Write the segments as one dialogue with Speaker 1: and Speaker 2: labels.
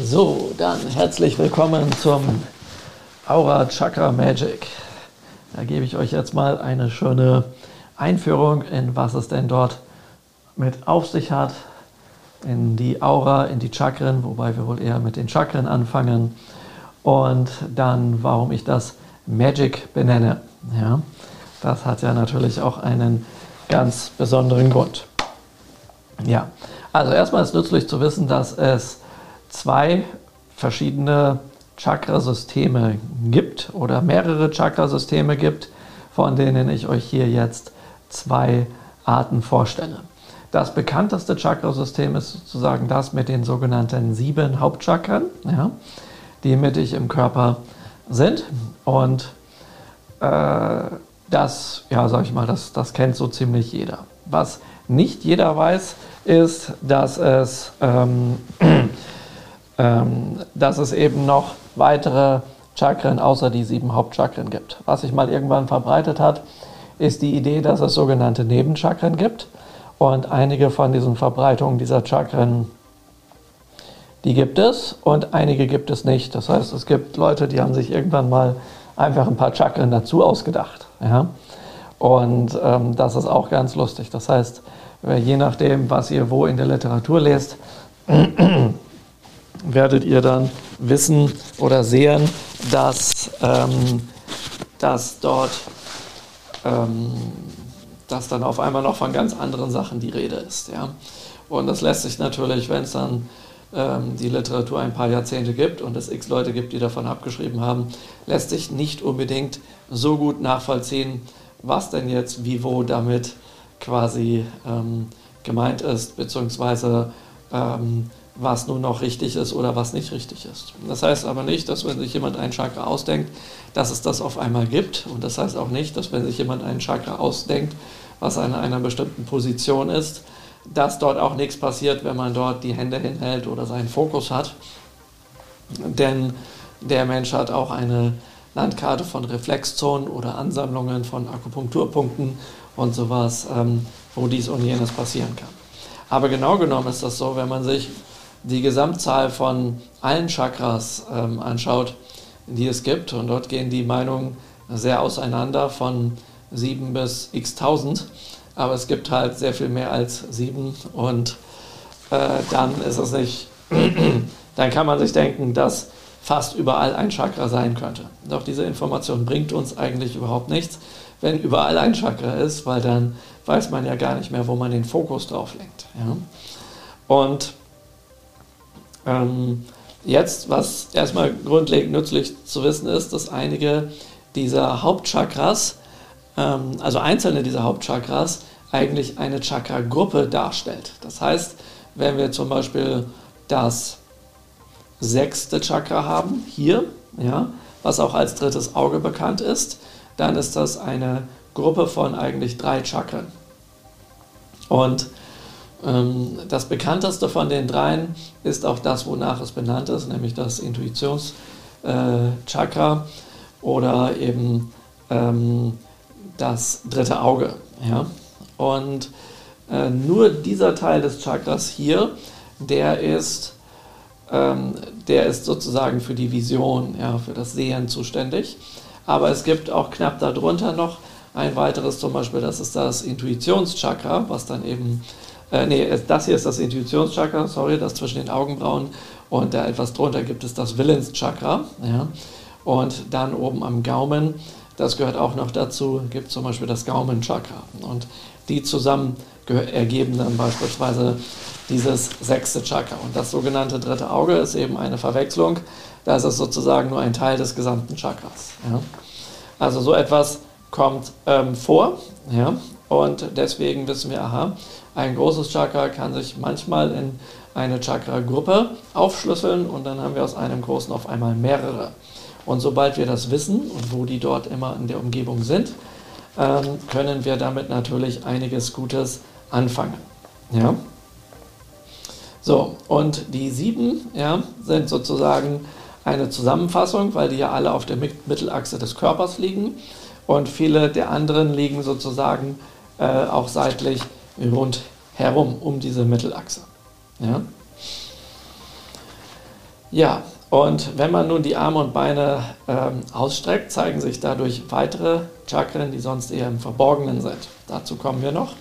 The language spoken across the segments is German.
Speaker 1: So, dann herzlich willkommen zum Aura Chakra Magic. Da gebe ich euch jetzt mal eine schöne Einführung in was es denn dort mit auf sich hat, in die Aura, in die Chakren, wobei wir wohl eher mit den Chakren anfangen und dann, warum ich das Magic benenne. Ja, das hat ja natürlich auch einen ganz besonderen Grund. Ja, also erstmal ist nützlich zu wissen, dass es zwei verschiedene Chakrasysteme gibt oder mehrere Chakrasysteme gibt, von denen ich euch hier jetzt zwei Arten vorstelle. Das bekannteste Chakrasystem ist sozusagen das mit den sogenannten sieben Hauptchakren, ja, die mittig im Körper sind. Und äh, das, ja, sag ich mal, das, das kennt so ziemlich jeder. Was nicht jeder weiß, ist, dass es, ähm, dass es eben noch weitere Chakren außer die sieben Hauptchakren gibt. Was sich mal irgendwann verbreitet hat, ist die Idee, dass es sogenannte Nebenchakren gibt. Und einige von diesen Verbreitungen dieser Chakren, die gibt es und einige gibt es nicht. Das heißt, es gibt Leute, die haben sich irgendwann mal einfach ein paar Chakren dazu ausgedacht. Ja? Und ähm, das ist auch ganz lustig. Das heißt, je nachdem, was ihr wo in der Literatur lest, werdet ihr dann wissen oder sehen, dass, ähm, dass dort ähm, dass dann auf einmal noch von ganz anderen Sachen die Rede ist. Ja? Und das lässt sich natürlich, wenn es dann ähm, die Literatur ein paar Jahrzehnte gibt und es x Leute gibt, die davon abgeschrieben haben, lässt sich nicht unbedingt so gut nachvollziehen, was denn jetzt wie wo damit quasi ähm, gemeint ist, beziehungsweise ähm, was nun noch richtig ist oder was nicht richtig ist. Das heißt aber nicht, dass wenn sich jemand einen Chakra ausdenkt, dass es das auf einmal gibt. Und das heißt auch nicht, dass wenn sich jemand einen Chakra ausdenkt, was an einer bestimmten Position ist, dass dort auch nichts passiert, wenn man dort die Hände hinhält oder seinen Fokus hat. Denn der Mensch hat auch eine Landkarte von Reflexzonen oder Ansammlungen von Akupunkturpunkten und sowas, ähm, wo dies und jenes passieren kann. Aber genau genommen ist das so, wenn man sich die Gesamtzahl von allen Chakras ähm, anschaut, die es gibt, und dort gehen die Meinungen sehr auseinander von 7 bis x tausend, aber es gibt halt sehr viel mehr als 7 und äh, dann ist es nicht, dann kann man sich denken, dass fast überall ein Chakra sein könnte. Doch diese Information bringt uns eigentlich überhaupt nichts, wenn überall ein Chakra ist, weil dann weiß man ja gar nicht mehr, wo man den Fokus drauf lenkt. Ja? Und ähm, jetzt, was erstmal grundlegend nützlich zu wissen ist, dass einige dieser Hauptchakras, ähm, also einzelne dieser Hauptchakras, eigentlich eine Chakra-Gruppe darstellt. Das heißt, wenn wir zum Beispiel das sechste Chakra haben, hier, ja, was auch als drittes Auge bekannt ist, dann ist das eine Gruppe von eigentlich drei Chakren. Und das bekannteste von den dreien ist auch das, wonach es benannt ist, nämlich das Intuitionschakra äh, oder eben ähm, das dritte Auge. Und äh, nur dieser Teil des Chakras hier, der ist, ähm, der ist sozusagen für die Vision, für das Sehen zuständig. Aber es gibt auch knapp darunter noch ein weiteres, zum Beispiel, das ist das Intuitionschakra, was dann eben äh, nee, das hier ist das Intuitionschakra, sorry, das zwischen den Augenbrauen. Und da etwas drunter gibt es das Willenschakra. Ja. Und dann oben am Gaumen, das gehört auch noch dazu, gibt zum Beispiel das Gaumenchakra. Und die zusammen ergeben dann beispielsweise dieses sechste Chakra. Und das sogenannte dritte Auge ist eben eine Verwechslung. Da ist es sozusagen nur ein Teil des gesamten Chakras. Ja. Also so etwas kommt ähm, vor. Ja. Und deswegen wissen wir, aha, ein großes Chakra kann sich manchmal in eine Chakra-Gruppe aufschlüsseln und dann haben wir aus einem großen auf einmal mehrere. Und sobald wir das wissen und wo die dort immer in der Umgebung sind, ähm, können wir damit natürlich einiges Gutes anfangen. Ja? So, und die sieben ja, sind sozusagen eine Zusammenfassung, weil die ja alle auf der Mittelachse des Körpers liegen und viele der anderen liegen sozusagen äh, auch seitlich rundherum um diese Mittelachse. Ja? Ja, und wenn man nun die Arme und Beine ähm, ausstreckt, zeigen sich dadurch weitere Chakren, die sonst eher im Verborgenen sind. Dazu kommen wir noch.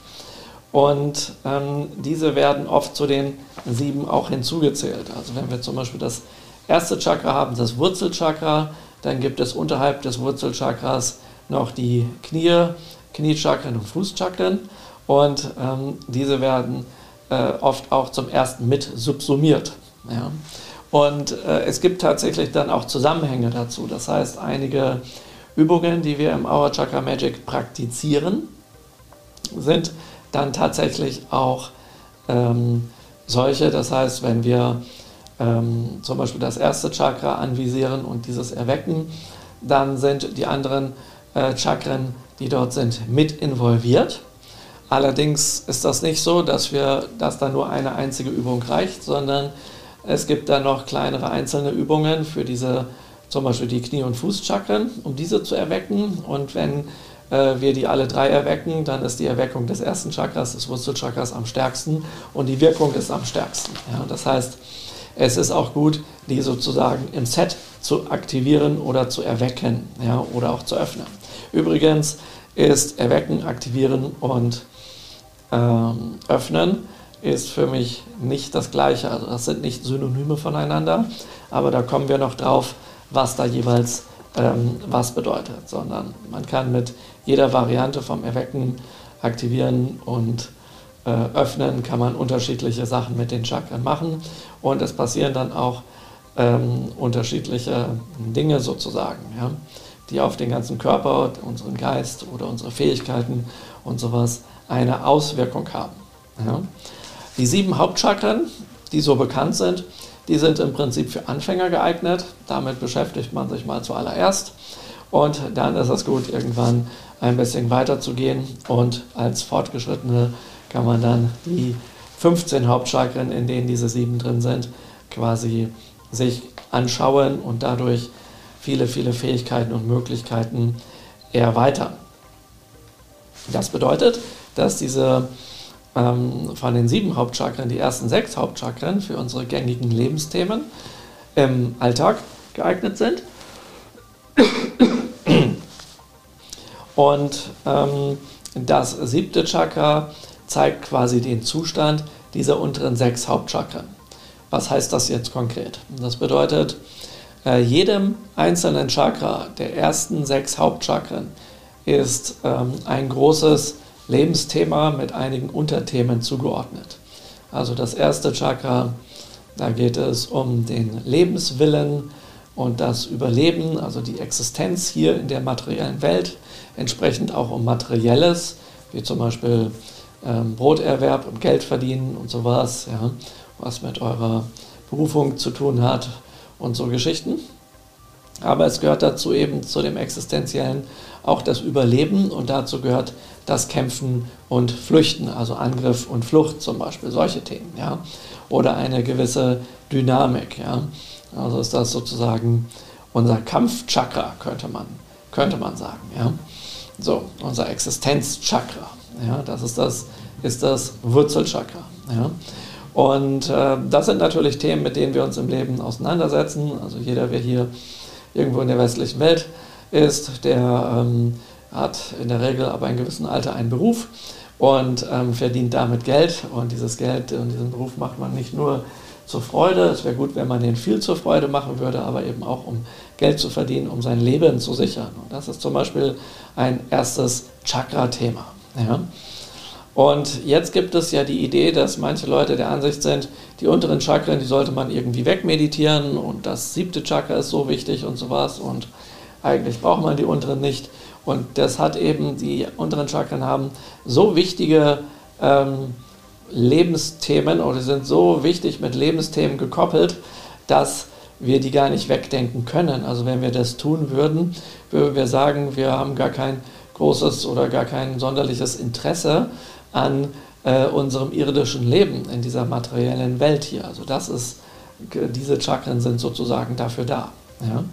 Speaker 1: Und ähm, diese werden oft zu den sieben auch hinzugezählt. Also wenn wir zum Beispiel das erste Chakra haben, das Wurzelchakra, dann gibt es unterhalb des Wurzelchakras noch die Knie, Kniechakren und Fußchakren. Und ähm, diese werden äh, oft auch zum ersten mit subsumiert. Ja. Und äh, es gibt tatsächlich dann auch Zusammenhänge dazu. Das heißt, einige Übungen, die wir im Aura Chakra Magic praktizieren, sind dann tatsächlich auch ähm, solche. Das heißt, wenn wir ähm, zum Beispiel das erste Chakra anvisieren und dieses erwecken, dann sind die anderen äh, Chakren, die dort sind, mit involviert. Allerdings ist das nicht so, dass, wir, dass da nur eine einzige Übung reicht, sondern es gibt dann noch kleinere einzelne Übungen für diese, zum Beispiel die Knie- und Fußchakren, um diese zu erwecken. Und wenn äh, wir die alle drei erwecken, dann ist die Erweckung des ersten Chakras, des Wurzelchakras am stärksten und die Wirkung ist am stärksten. Ja, das heißt, es ist auch gut, die sozusagen im Set zu aktivieren oder zu erwecken ja, oder auch zu öffnen. Übrigens ist Erwecken, Aktivieren und ähm, Öffnen ist für mich nicht das Gleiche. Also das sind nicht Synonyme voneinander, aber da kommen wir noch drauf, was da jeweils ähm, was bedeutet, sondern man kann mit jeder Variante vom Erwecken, Aktivieren und äh, Öffnen kann man unterschiedliche Sachen mit den Chakren machen und es passieren dann auch ähm, unterschiedliche Dinge sozusagen, ja, die auf den ganzen Körper, unseren Geist oder unsere Fähigkeiten und sowas eine Auswirkung haben. Ja. Die sieben Hauptchakren, die so bekannt sind, die sind im Prinzip für Anfänger geeignet. Damit beschäftigt man sich mal zuallererst. Und dann ist es gut, irgendwann ein bisschen weiter zu gehen. Und als Fortgeschrittene kann man dann die 15 Hauptchakren, in denen diese sieben drin sind, quasi sich anschauen und dadurch viele, viele Fähigkeiten und Möglichkeiten erweitern. Das bedeutet, dass diese ähm, von den sieben Hauptchakren die ersten sechs Hauptchakren für unsere gängigen Lebensthemen im Alltag geeignet sind. Und ähm, das siebte Chakra zeigt quasi den Zustand dieser unteren sechs Hauptchakren. Was heißt das jetzt konkret? Das bedeutet, äh, jedem einzelnen Chakra der ersten sechs Hauptchakren ist ähm, ein großes Lebensthema mit einigen Unterthemen zugeordnet. Also das erste Chakra, da geht es um den Lebenswillen und das Überleben, also die Existenz hier in der materiellen Welt, entsprechend auch um Materielles, wie zum Beispiel ähm, Broterwerb und Geld verdienen und sowas, ja, was mit eurer Berufung zu tun hat und so Geschichten. Aber es gehört dazu eben zu dem Existenziellen auch das Überleben und dazu gehört das Kämpfen und Flüchten, also Angriff und Flucht zum Beispiel, solche Themen, ja. Oder eine gewisse Dynamik, ja. Also ist das sozusagen unser Kampfchakra, könnte man, könnte man sagen, ja. So, unser Existenzchakra, ja, das ist das, ist das Wurzelchakra, ja. Und äh, das sind natürlich Themen, mit denen wir uns im Leben auseinandersetzen. Also jeder, der hier irgendwo in der westlichen Welt ist, der ähm, hat in der Regel aber in gewissem Alter einen Beruf und ähm, verdient damit Geld. Und dieses Geld und diesen Beruf macht man nicht nur zur Freude. Es wäre gut, wenn man den viel zur Freude machen würde, aber eben auch um Geld zu verdienen, um sein Leben zu sichern. Und das ist zum Beispiel ein erstes Chakra-Thema. Ja. Und jetzt gibt es ja die Idee, dass manche Leute der Ansicht sind, die unteren Chakren, die sollte man irgendwie wegmeditieren und das siebte Chakra ist so wichtig und sowas und eigentlich braucht man die unteren nicht. Und das hat eben, die unteren Chakren haben so wichtige ähm, Lebensthemen oder sind so wichtig mit Lebensthemen gekoppelt, dass wir die gar nicht wegdenken können. Also wenn wir das tun würden, würden wir sagen, wir haben gar kein großes oder gar kein sonderliches Interesse an äh, unserem irdischen Leben in dieser materiellen Welt hier. Also das ist, diese Chakren sind sozusagen dafür da. Ja?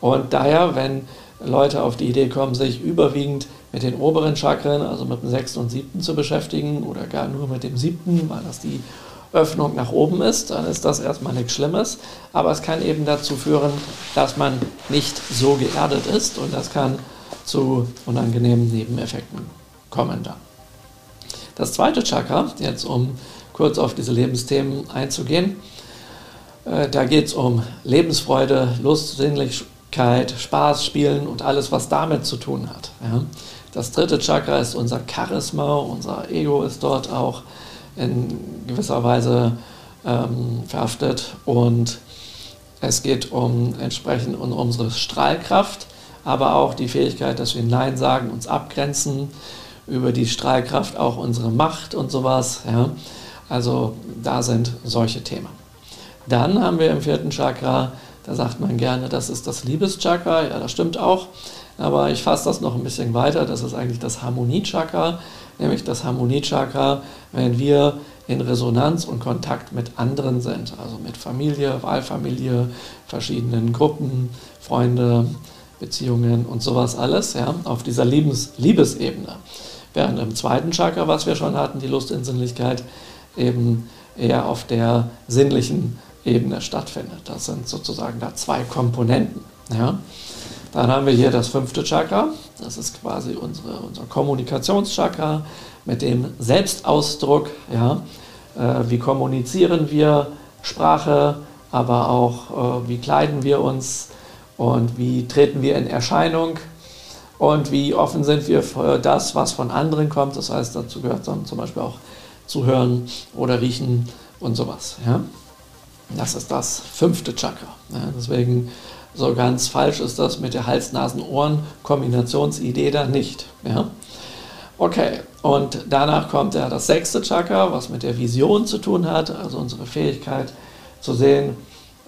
Speaker 1: Und daher, wenn Leute auf die Idee kommen, sich überwiegend mit den oberen Chakren, also mit dem sechsten und siebten zu beschäftigen oder gar nur mit dem siebten, weil das die Öffnung nach oben ist, dann ist das erstmal nichts Schlimmes. Aber es kann eben dazu führen, dass man nicht so geerdet ist und das kann zu unangenehmen Nebeneffekten kommen dann. Das zweite Chakra, jetzt um kurz auf diese Lebensthemen einzugehen, äh, da geht es um Lebensfreude, Lust, Sinnlichkeit, Spaß, Spielen und alles, was damit zu tun hat. Ja. Das dritte Chakra ist unser Charisma, unser Ego ist dort auch in gewisser Weise ähm, verhaftet und es geht um entsprechend um unsere Strahlkraft, aber auch die Fähigkeit, dass wir Nein sagen, uns abgrenzen, über die Strahlkraft auch unsere Macht und sowas. Ja. Also da sind solche Themen. Dann haben wir im vierten Chakra, da sagt man gerne, das ist das Liebeschakra. Ja, das stimmt auch. Aber ich fasse das noch ein bisschen weiter. Das ist eigentlich das Harmoniechakra, nämlich das Harmoniechakra, wenn wir in Resonanz und Kontakt mit anderen sind, also mit Familie, Wahlfamilie, verschiedenen Gruppen, Freunde, Beziehungen und sowas alles, ja, auf dieser Liebes Liebesebene. Während im zweiten Chakra, was wir schon hatten, die Lust in Sinnlichkeit, eben eher auf der sinnlichen Ebene stattfindet. Das sind sozusagen da zwei Komponenten. Ja. Dann haben wir hier das fünfte Chakra, das ist quasi unsere, unser Kommunikationschakra mit dem Selbstausdruck. Ja. Äh, wie kommunizieren wir Sprache, aber auch äh, wie kleiden wir uns und wie treten wir in Erscheinung und wie offen sind wir für das, was von anderen kommt. Das heißt, dazu gehört dann zum Beispiel auch zuhören oder riechen und sowas. Ja. Das ist das fünfte Chakra. Ja, deswegen so ganz falsch ist das mit der Hals-Nasen-Ohren-Kombinationsidee da nicht. Okay, und danach kommt ja das sechste Chakra, was mit der Vision zu tun hat, also unsere Fähigkeit zu sehen,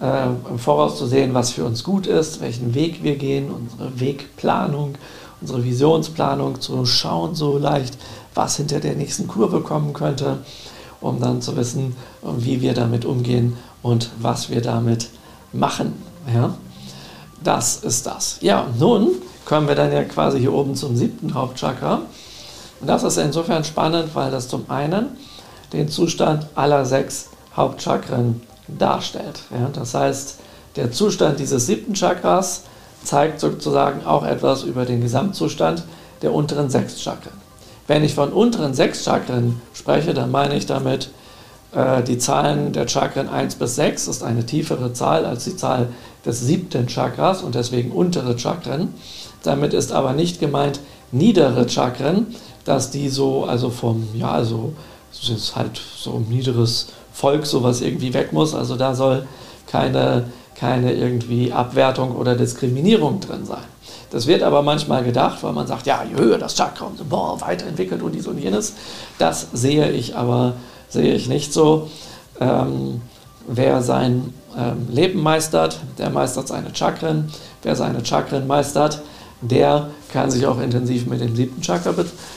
Speaker 1: äh, im Voraus zu sehen, was für uns gut ist, welchen Weg wir gehen, unsere Wegplanung, unsere Visionsplanung, zu schauen so leicht, was hinter der nächsten Kurve kommen könnte, um dann zu wissen, wie wir damit umgehen und was wir damit machen. Ja? Das ist das. Ja, nun kommen wir dann ja quasi hier oben zum siebten Hauptchakra. Und das ist insofern spannend, weil das zum einen den Zustand aller sechs Hauptchakren darstellt. Ja? Das heißt, der Zustand dieses siebten Chakras zeigt sozusagen auch etwas über den Gesamtzustand der unteren sechs Chakren. Wenn ich von unteren sechs Chakren spreche, dann meine ich damit die Zahlen der Chakren 1 bis 6 ist eine tiefere Zahl als die Zahl des siebten Chakras und deswegen untere Chakren. Damit ist aber nicht gemeint niedere Chakren, dass die so, also vom, ja, also es ist halt so ein niederes Volk, sowas irgendwie weg muss. Also da soll keine, keine irgendwie Abwertung oder Diskriminierung drin sein. Das wird aber manchmal gedacht, weil man sagt, ja, je höher das Chakra, so, boah, weiterentwickelt und dies und jenes. Das sehe ich aber sehe ich nicht so. Ähm, wer sein ähm, Leben meistert, der meistert seine Chakren. Wer seine Chakren meistert, der kann sich auch intensiv mit dem siebten Chakra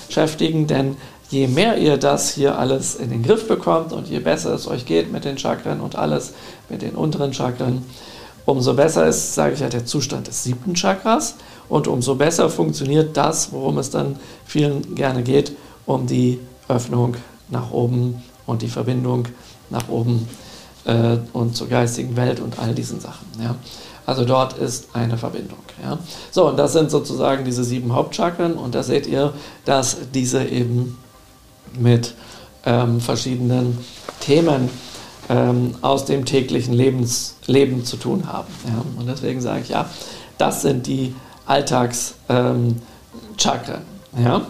Speaker 1: beschäftigen, denn je mehr ihr das hier alles in den Griff bekommt und je besser es euch geht mit den Chakren und alles mit den unteren Chakren, umso besser ist, sage ich ja, der Zustand des siebten Chakras und umso besser funktioniert das, worum es dann vielen gerne geht, um die Öffnung nach oben und die Verbindung nach oben äh, und zur geistigen Welt und all diesen Sachen. Ja. Also dort ist eine Verbindung. Ja. So, und das sind sozusagen diese sieben Hauptchakren und da seht ihr, dass diese eben mit ähm, verschiedenen Themen ähm, aus dem täglichen Lebens, Leben zu tun haben. Ja. Und deswegen sage ich, ja, das sind die Alltagschakren. Ähm, ja.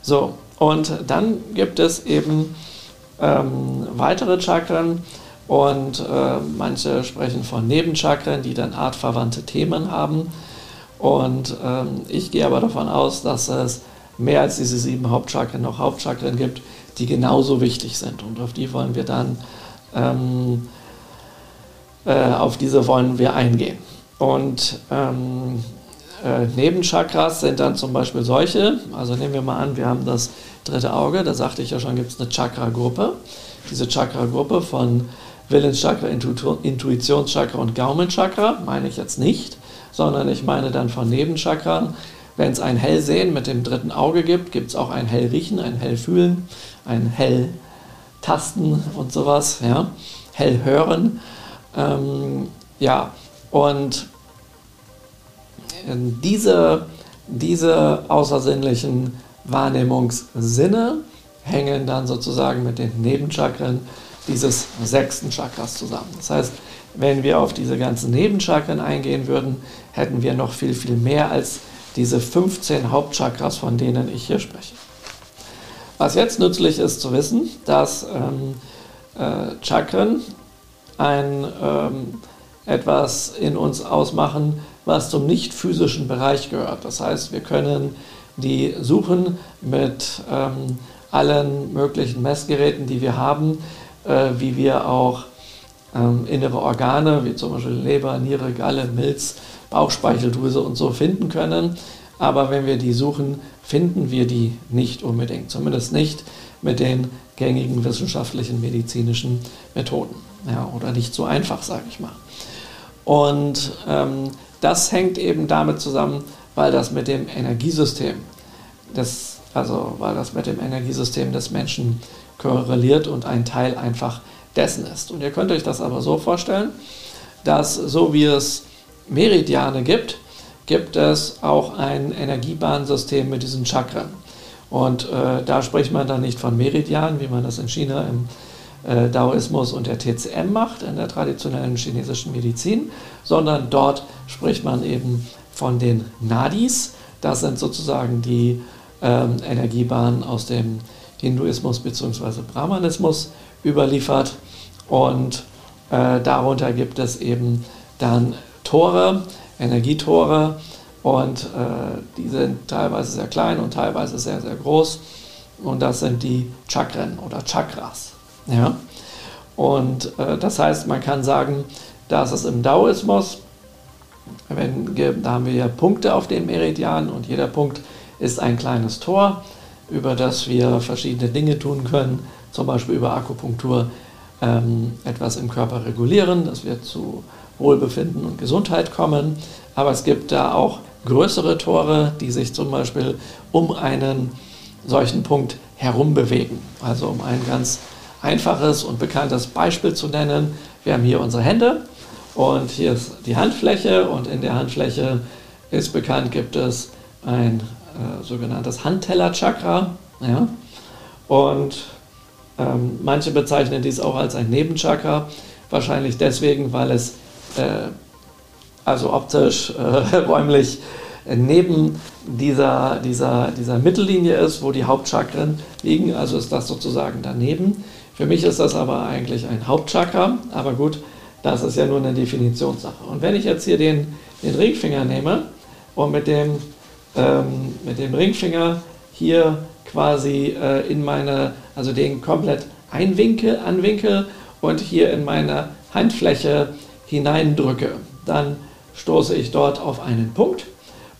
Speaker 1: So, und dann gibt es eben ähm, weitere Chakren und äh, manche sprechen von Nebenchakren, die dann artverwandte Themen haben. Und ähm, ich gehe aber davon aus, dass es mehr als diese sieben Hauptchakren noch Hauptchakren gibt, die genauso wichtig sind. Und auf die wollen wir dann, ähm, äh, auf diese wollen wir eingehen. Und ähm, äh, Nebenchakras sind dann zum Beispiel solche, also nehmen wir mal an, wir haben das dritte Auge, da sagte ich ja schon, gibt es eine Chakra-Gruppe. Diese Chakra-Gruppe von Willenschakra, Intuitionschakra und Gaumenchakra meine ich jetzt nicht, sondern ich meine dann von Nebenchakran. Wenn es ein Hellsehen mit dem dritten Auge gibt, gibt es auch ein Hellriechen, ein Hellfühlen, ein Hell tasten und sowas, ja, hell hören. Ähm, ja, und diese, diese außersinnlichen Wahrnehmungssinne hängen dann sozusagen mit den Nebenchakren dieses sechsten Chakras zusammen. Das heißt, wenn wir auf diese ganzen Nebenchakren eingehen würden, hätten wir noch viel, viel mehr als diese 15 Hauptchakras, von denen ich hier spreche. Was jetzt nützlich ist zu wissen, dass ähm, äh, Chakren ein, ähm, etwas in uns ausmachen, was zum nicht physischen Bereich gehört. Das heißt, wir können die suchen mit ähm, allen möglichen Messgeräten, die wir haben, äh, wie wir auch ähm, innere Organe, wie zum Beispiel Leber, Niere, Galle, Milz, Bauchspeicheldrüse und so finden können. Aber wenn wir die suchen, finden wir die nicht unbedingt. Zumindest nicht mit den gängigen wissenschaftlichen medizinischen Methoden. Ja, oder nicht so einfach, sage ich mal. Und ähm, das hängt eben damit zusammen, weil das mit dem Energiesystem des, also weil das mit dem Energiesystem des Menschen korreliert und ein Teil einfach dessen ist. Und ihr könnt euch das aber so vorstellen, dass so wie es Meridiane gibt, gibt es auch ein Energiebahnsystem mit diesen Chakren. Und äh, da spricht man dann nicht von Meridianen, wie man das in China im äh, Daoismus und der TCM macht, in der traditionellen chinesischen Medizin, sondern dort spricht man eben von den Nadis. Das sind sozusagen die ähm, Energiebahnen aus dem Hinduismus bzw. Brahmanismus überliefert. Und äh, darunter gibt es eben dann Tore, Energietore. Und äh, die sind teilweise sehr klein und teilweise sehr, sehr groß. Und das sind die Chakren oder Chakras. Ja? Und äh, das heißt, man kann sagen, dass es im Daoismus, wenn, da haben wir ja Punkte auf den Meridianen und jeder Punkt ist ein kleines Tor, über das wir verschiedene Dinge tun können, zum Beispiel über Akupunktur ähm, etwas im Körper regulieren, dass wir zu Wohlbefinden und Gesundheit kommen. Aber es gibt da auch größere Tore, die sich zum Beispiel um einen solchen Punkt herum bewegen. Also um ein ganz einfaches und bekanntes Beispiel zu nennen. Wir haben hier unsere Hände und hier ist die Handfläche und in der Handfläche ist bekannt, gibt es ein äh, sogenanntes Handteller-Chakra. Ja? Und ähm, manche bezeichnen dies auch als ein Nebenchakra, wahrscheinlich deswegen, weil es äh, also optisch, äh, räumlich neben dieser, dieser, dieser Mittellinie ist, wo die Hauptchakren liegen. Also ist das sozusagen daneben. Für mich ist das aber eigentlich ein Hauptchakra, aber gut, das ist ja nur eine Definitionssache. Und wenn ich jetzt hier den, den Ringfinger nehme und mit dem, ähm, mit dem Ringfinger hier quasi äh, in meine, also den komplett einwinkel, anwinkel und hier in meine Handfläche hineindrücke, dann stoße ich dort auf einen Punkt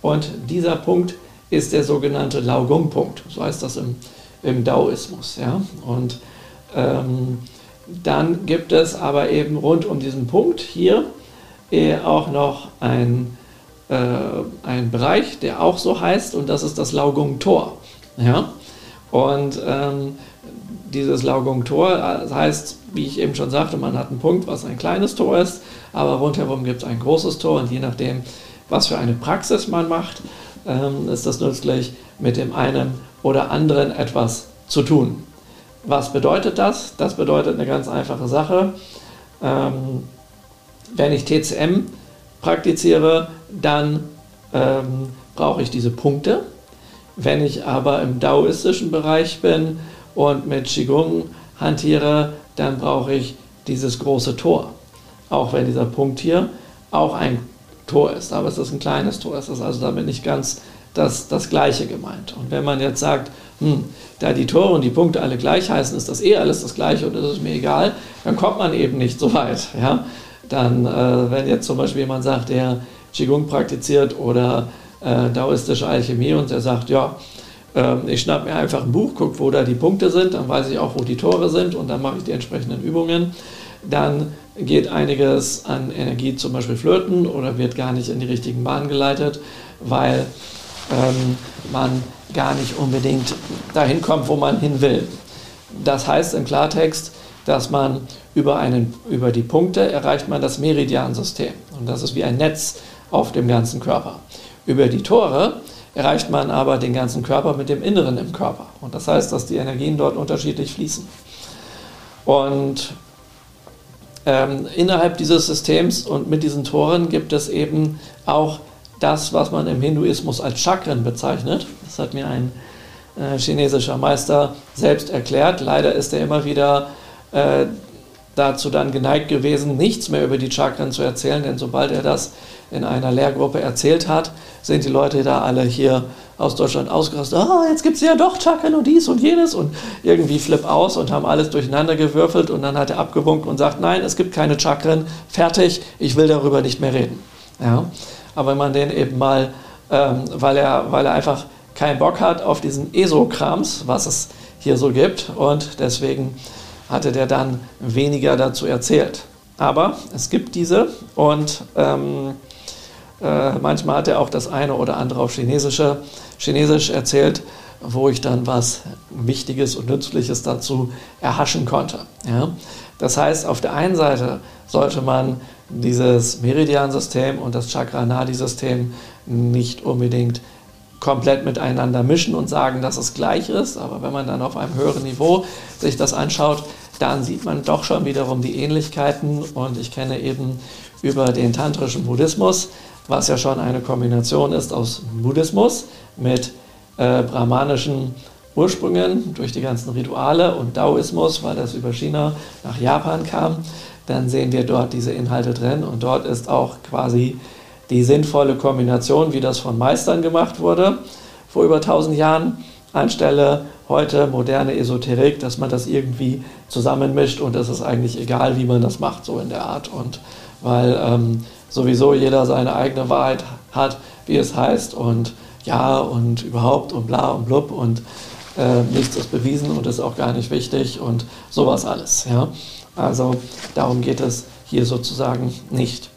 Speaker 1: und dieser Punkt ist der sogenannte Laogong-Punkt, so heißt das im, im Daoismus. Ja? Und ähm, dann gibt es aber eben rund um diesen Punkt hier äh, auch noch ein, äh, ein Bereich, der auch so heißt, und das ist das Laugong-Tor. Ja? Und ähm, dieses Laugong-Tor äh, heißt, wie ich eben schon sagte, man hat einen Punkt, was ein kleines Tor ist, aber rundherum gibt es ein großes Tor und je nachdem, was für eine Praxis man macht, ähm, ist das nützlich, mit dem einen oder anderen etwas zu tun. Was bedeutet das? Das bedeutet eine ganz einfache Sache. Ähm, wenn ich TCM praktiziere, dann ähm, brauche ich diese Punkte. Wenn ich aber im daoistischen Bereich bin und mit Qigong hantiere, dann brauche ich dieses große Tor. Auch wenn dieser Punkt hier auch ein Tor ist, aber es ist ein kleines Tor. Es ist also damit nicht ganz das, das Gleiche gemeint. Und wenn man jetzt sagt, hm, da die Tore und die Punkte alle gleich heißen, ist das eh alles das Gleiche und ist mir egal, dann kommt man eben nicht so weit. Ja? Dann, äh, wenn jetzt zum Beispiel jemand sagt, der Qigong praktiziert oder äh, daoistische Alchemie und der sagt, ja, äh, ich schnapp mir einfach ein Buch, gucke, wo da die Punkte sind, dann weiß ich auch, wo die Tore sind und dann mache ich die entsprechenden Übungen. Dann geht einiges an Energie zum Beispiel flöten oder wird gar nicht in die richtigen Bahnen geleitet, weil ähm, man gar nicht unbedingt dahin kommt, wo man hin will. das heißt im Klartext, dass man über, einen, über die Punkte erreicht man das Meridiansystem. Und das ist wie ein Netz auf dem ganzen Körper. Über die Tore erreicht man aber den ganzen Körper mit dem Inneren im Körper. Und das heißt, dass die Energien dort unterschiedlich fließen. Und ähm, innerhalb dieses Systems und mit diesen Toren gibt es eben auch das, was man im Hinduismus als Chakren bezeichnet. Das hat mir ein äh, chinesischer Meister selbst erklärt. Leider ist er immer wieder äh, dazu dann geneigt gewesen, nichts mehr über die Chakren zu erzählen, denn sobald er das in einer Lehrgruppe erzählt hat, sind die Leute da alle hier aus Deutschland ausgerastet. Ah, jetzt gibt es ja doch Chakren und dies und jenes und irgendwie flip aus und haben alles durcheinander gewürfelt und dann hat er abgewunken und sagt, nein, es gibt keine Chakren, fertig, ich will darüber nicht mehr reden. Ja? Aber wenn man den eben mal, ähm, weil, er, weil er einfach keinen Bock hat auf diesen ESO-Krams, was es hier so gibt und deswegen hatte der dann weniger dazu erzählt. Aber es gibt diese und ähm, äh, manchmal hat er auch das eine oder andere auf Chinesische, Chinesisch erzählt, wo ich dann was Wichtiges und Nützliches dazu erhaschen konnte. Ja? Das heißt, auf der einen Seite sollte man dieses Meridiansystem und das Chakra-Nadi-System nicht unbedingt komplett miteinander mischen und sagen, dass es gleich ist. Aber wenn man dann auf einem höheren Niveau sich das anschaut, dann sieht man doch schon wiederum die Ähnlichkeiten. Und ich kenne eben über den tantrischen Buddhismus was ja schon eine Kombination ist aus Buddhismus mit äh, brahmanischen Ursprüngen durch die ganzen Rituale und Daoismus, weil das über China nach Japan kam, dann sehen wir dort diese Inhalte drin und dort ist auch quasi die sinnvolle Kombination, wie das von Meistern gemacht wurde vor über 1000 Jahren, anstelle heute moderne Esoterik, dass man das irgendwie zusammenmischt und es ist eigentlich egal, wie man das macht, so in der Art. Und weil ähm, sowieso jeder seine eigene Wahrheit hat, wie es heißt und ja und überhaupt und bla und blub und äh, nichts ist bewiesen und ist auch gar nicht wichtig und sowas alles. Ja? Also darum geht es hier sozusagen nicht.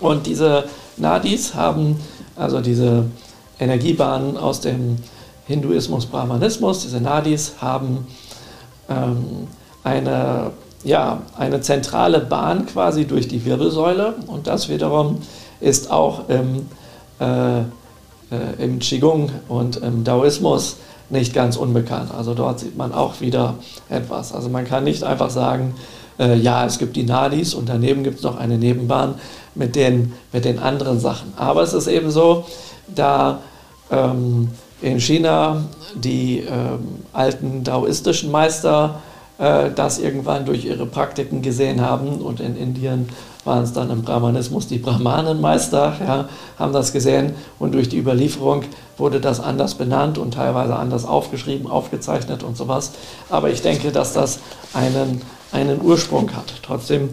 Speaker 1: Und diese Nadis haben, also diese Energiebahnen aus dem Hinduismus, Brahmanismus, diese Nadis haben ähm, eine ja, eine zentrale Bahn quasi durch die Wirbelsäule und das wiederum ist auch im, äh, äh, im Qigong und im Daoismus nicht ganz unbekannt. Also dort sieht man auch wieder etwas. Also man kann nicht einfach sagen, äh, ja, es gibt die Nadis und daneben gibt es noch eine Nebenbahn mit den, mit den anderen Sachen. Aber es ist eben so, da ähm, in China die ähm, alten daoistischen Meister äh, das irgendwann durch ihre Praktiken gesehen haben. Und in Indien waren es dann im Brahmanismus die Brahmanenmeister, ja, haben das gesehen. Und durch die Überlieferung wurde das anders benannt und teilweise anders aufgeschrieben, aufgezeichnet und sowas. Aber ich denke, dass das einen, einen Ursprung hat. Trotzdem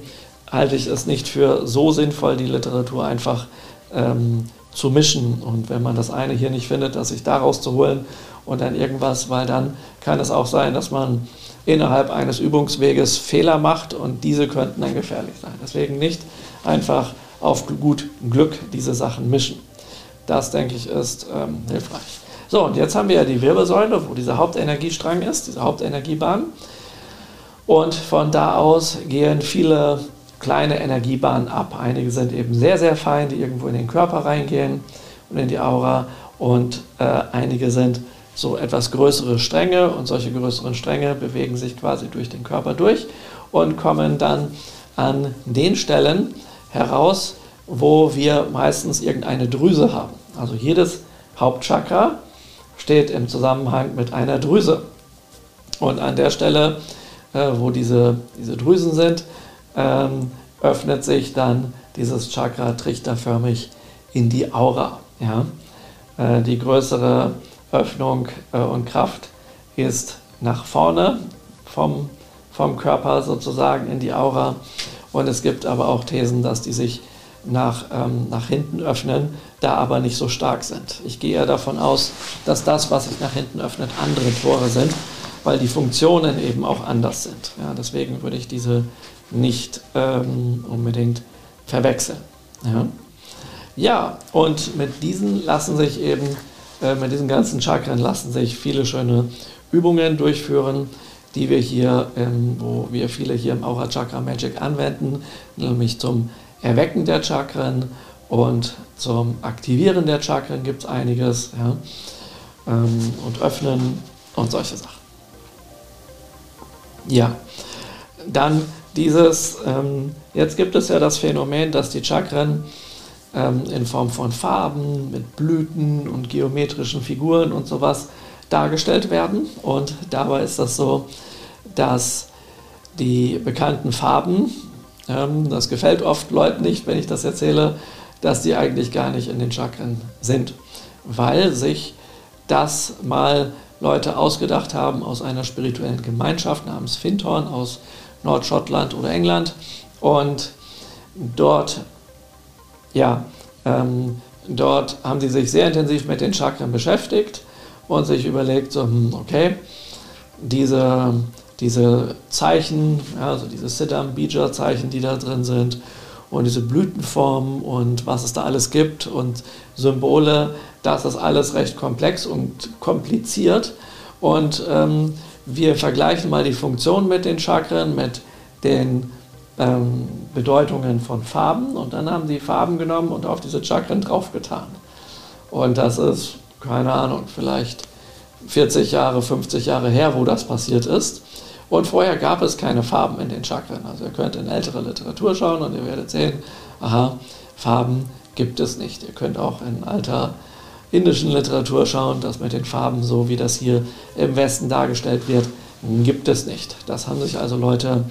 Speaker 1: halte ich es nicht für so sinnvoll, die Literatur einfach ähm, zu mischen. Und wenn man das eine hier nicht findet, dass sich daraus zu holen und dann irgendwas, weil dann kann es auch sein, dass man innerhalb eines Übungsweges Fehler macht und diese könnten dann gefährlich sein. Deswegen nicht einfach auf gut Glück diese Sachen mischen. Das, denke ich, ist ähm, hilfreich. So, und jetzt haben wir ja die Wirbelsäule, wo dieser Hauptenergiestrang ist, diese Hauptenergiebahn. Und von da aus gehen viele kleine Energiebahnen ab. Einige sind eben sehr, sehr fein, die irgendwo in den Körper reingehen und in die Aura. Und äh, einige sind so etwas größere Stränge und solche größeren Stränge bewegen sich quasi durch den Körper durch und kommen dann an den Stellen heraus, wo wir meistens irgendeine Drüse haben. Also jedes Hauptchakra steht im Zusammenhang mit einer Drüse. Und an der Stelle, äh, wo diese, diese Drüsen sind, ähm, öffnet sich dann dieses Chakra trichterförmig in die Aura. Ja? Äh, die größere Öffnung äh, und Kraft ist nach vorne vom, vom Körper sozusagen in die Aura. Und es gibt aber auch Thesen, dass die sich nach, ähm, nach hinten öffnen, da aber nicht so stark sind. Ich gehe eher davon aus, dass das, was sich nach hinten öffnet, andere Tore sind, weil die Funktionen eben auch anders sind. Ja, deswegen würde ich diese nicht ähm, unbedingt verwechseln. Ja. ja, und mit diesen lassen sich eben äh, mit diesen ganzen Chakren lassen sich viele schöne Übungen durchführen, die wir hier, ähm, wo wir viele hier im Aura Chakra Magic anwenden, nämlich zum Erwecken der Chakren und zum Aktivieren der Chakren gibt es einiges ja, ähm, und Öffnen und solche Sachen. Ja, dann dieses, ähm, jetzt gibt es ja das Phänomen, dass die Chakren ähm, in Form von Farben, mit Blüten und geometrischen Figuren und sowas dargestellt werden. Und dabei ist das so, dass die bekannten Farben, ähm, das gefällt oft Leuten nicht, wenn ich das erzähle, dass die eigentlich gar nicht in den Chakren sind, weil sich das mal Leute ausgedacht haben aus einer spirituellen Gemeinschaft namens Fintorn aus Nordschottland oder England und dort, ja, ähm, dort haben sie sich sehr intensiv mit den Chakren beschäftigt und sich überlegt, so, hm, okay, diese, diese Zeichen, also diese Siddham Bija Zeichen, die da drin sind und diese Blütenformen und was es da alles gibt und Symbole, das ist alles recht komplex und kompliziert. Und ähm, wir vergleichen mal die Funktion mit den Chakren, mit den ähm, Bedeutungen von Farben und dann haben sie Farben genommen und auf diese Chakren draufgetan. Und das ist, keine Ahnung, vielleicht 40 Jahre, 50 Jahre her, wo das passiert ist. Und vorher gab es keine Farben in den Chakren. Also ihr könnt in ältere Literatur schauen und ihr werdet sehen, aha, Farben gibt es nicht. Ihr könnt auch in alter indischen Literatur schauen, dass mit den Farben, so wie das hier im Westen dargestellt wird, gibt es nicht. Das haben sich also Leute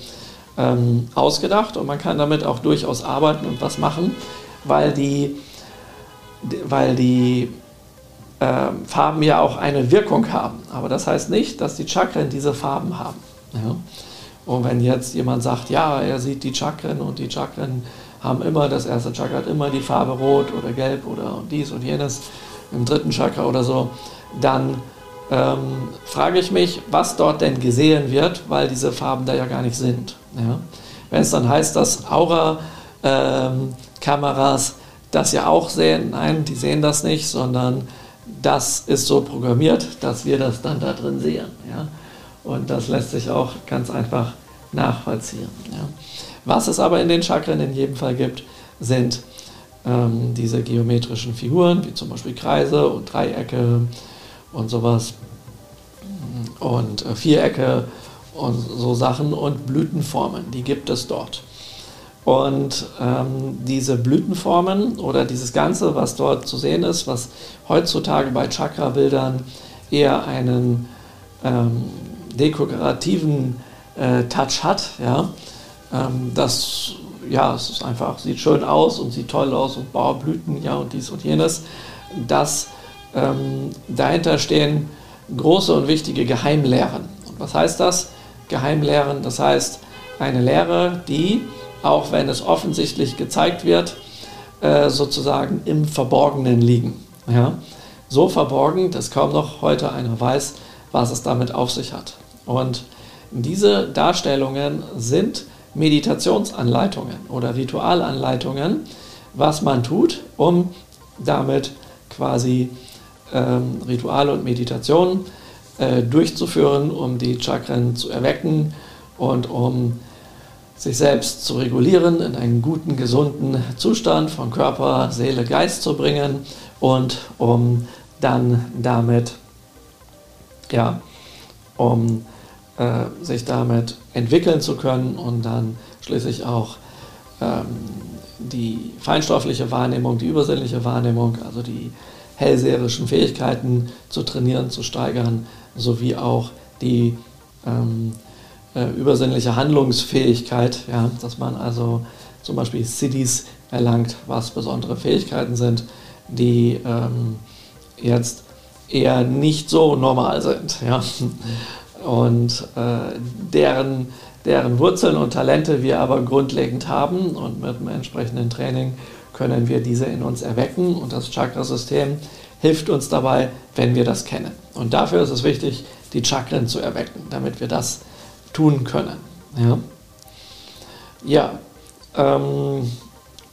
Speaker 1: ähm, ausgedacht und man kann damit auch durchaus arbeiten und was machen, weil die, weil die äh, Farben ja auch eine Wirkung haben. Aber das heißt nicht, dass die Chakren diese Farben haben. Ja? Und wenn jetzt jemand sagt, ja, er sieht die Chakren und die Chakren haben immer, das erste Chakra hat immer die Farbe rot oder gelb oder dies und jenes, im dritten Chakra oder so, dann ähm, frage ich mich, was dort denn gesehen wird, weil diese Farben da ja gar nicht sind. Ja? Wenn es dann heißt, dass Aura-Kameras ähm, das ja auch sehen, nein, die sehen das nicht, sondern das ist so programmiert, dass wir das dann da drin sehen. Ja? Und das lässt sich auch ganz einfach nachvollziehen. Ja? Was es aber in den Chakren in jedem Fall gibt, sind ähm, diese geometrischen Figuren, wie zum Beispiel Kreise und Dreiecke und sowas und äh, Vierecke und so Sachen und Blütenformen, die gibt es dort. Und ähm, diese Blütenformen oder dieses Ganze, was dort zu sehen ist, was heutzutage bei Chakra-Bildern eher einen ähm, dekorativen äh, Touch hat, ja, ähm, das ja, es ist einfach, sieht schön aus und sieht toll aus und Bauerblüten, ja, und dies und jenes, dass ähm, dahinter stehen große und wichtige Geheimlehren. Und was heißt das? Geheimlehren, das heißt eine Lehre, die, auch wenn es offensichtlich gezeigt wird, äh, sozusagen im Verborgenen liegen. Ja? So verborgen, dass kaum noch heute einer weiß, was es damit auf sich hat. Und diese Darstellungen sind Meditationsanleitungen oder Ritualanleitungen, was man tut, um damit quasi ähm, Rituale und Meditationen äh, durchzuführen, um die Chakren zu erwecken und um sich selbst zu regulieren, in einen guten, gesunden Zustand von Körper, Seele, Geist zu bringen und um dann damit, ja, um äh, sich damit entwickeln zu können und dann schließlich auch ähm, die feinstoffliche Wahrnehmung, die übersinnliche Wahrnehmung, also die hellseherischen Fähigkeiten zu trainieren, zu steigern, sowie auch die ähm, äh, übersinnliche Handlungsfähigkeit, ja, dass man also zum Beispiel Cities erlangt, was besondere Fähigkeiten sind, die ähm, jetzt eher nicht so normal sind. Ja und äh, deren, deren Wurzeln und Talente wir aber grundlegend haben und mit dem entsprechenden Training können wir diese in uns erwecken und das Chakrasystem hilft uns dabei, wenn wir das kennen. Und dafür ist es wichtig, die Chakren zu erwecken, damit wir das tun können. Ja, ja ähm,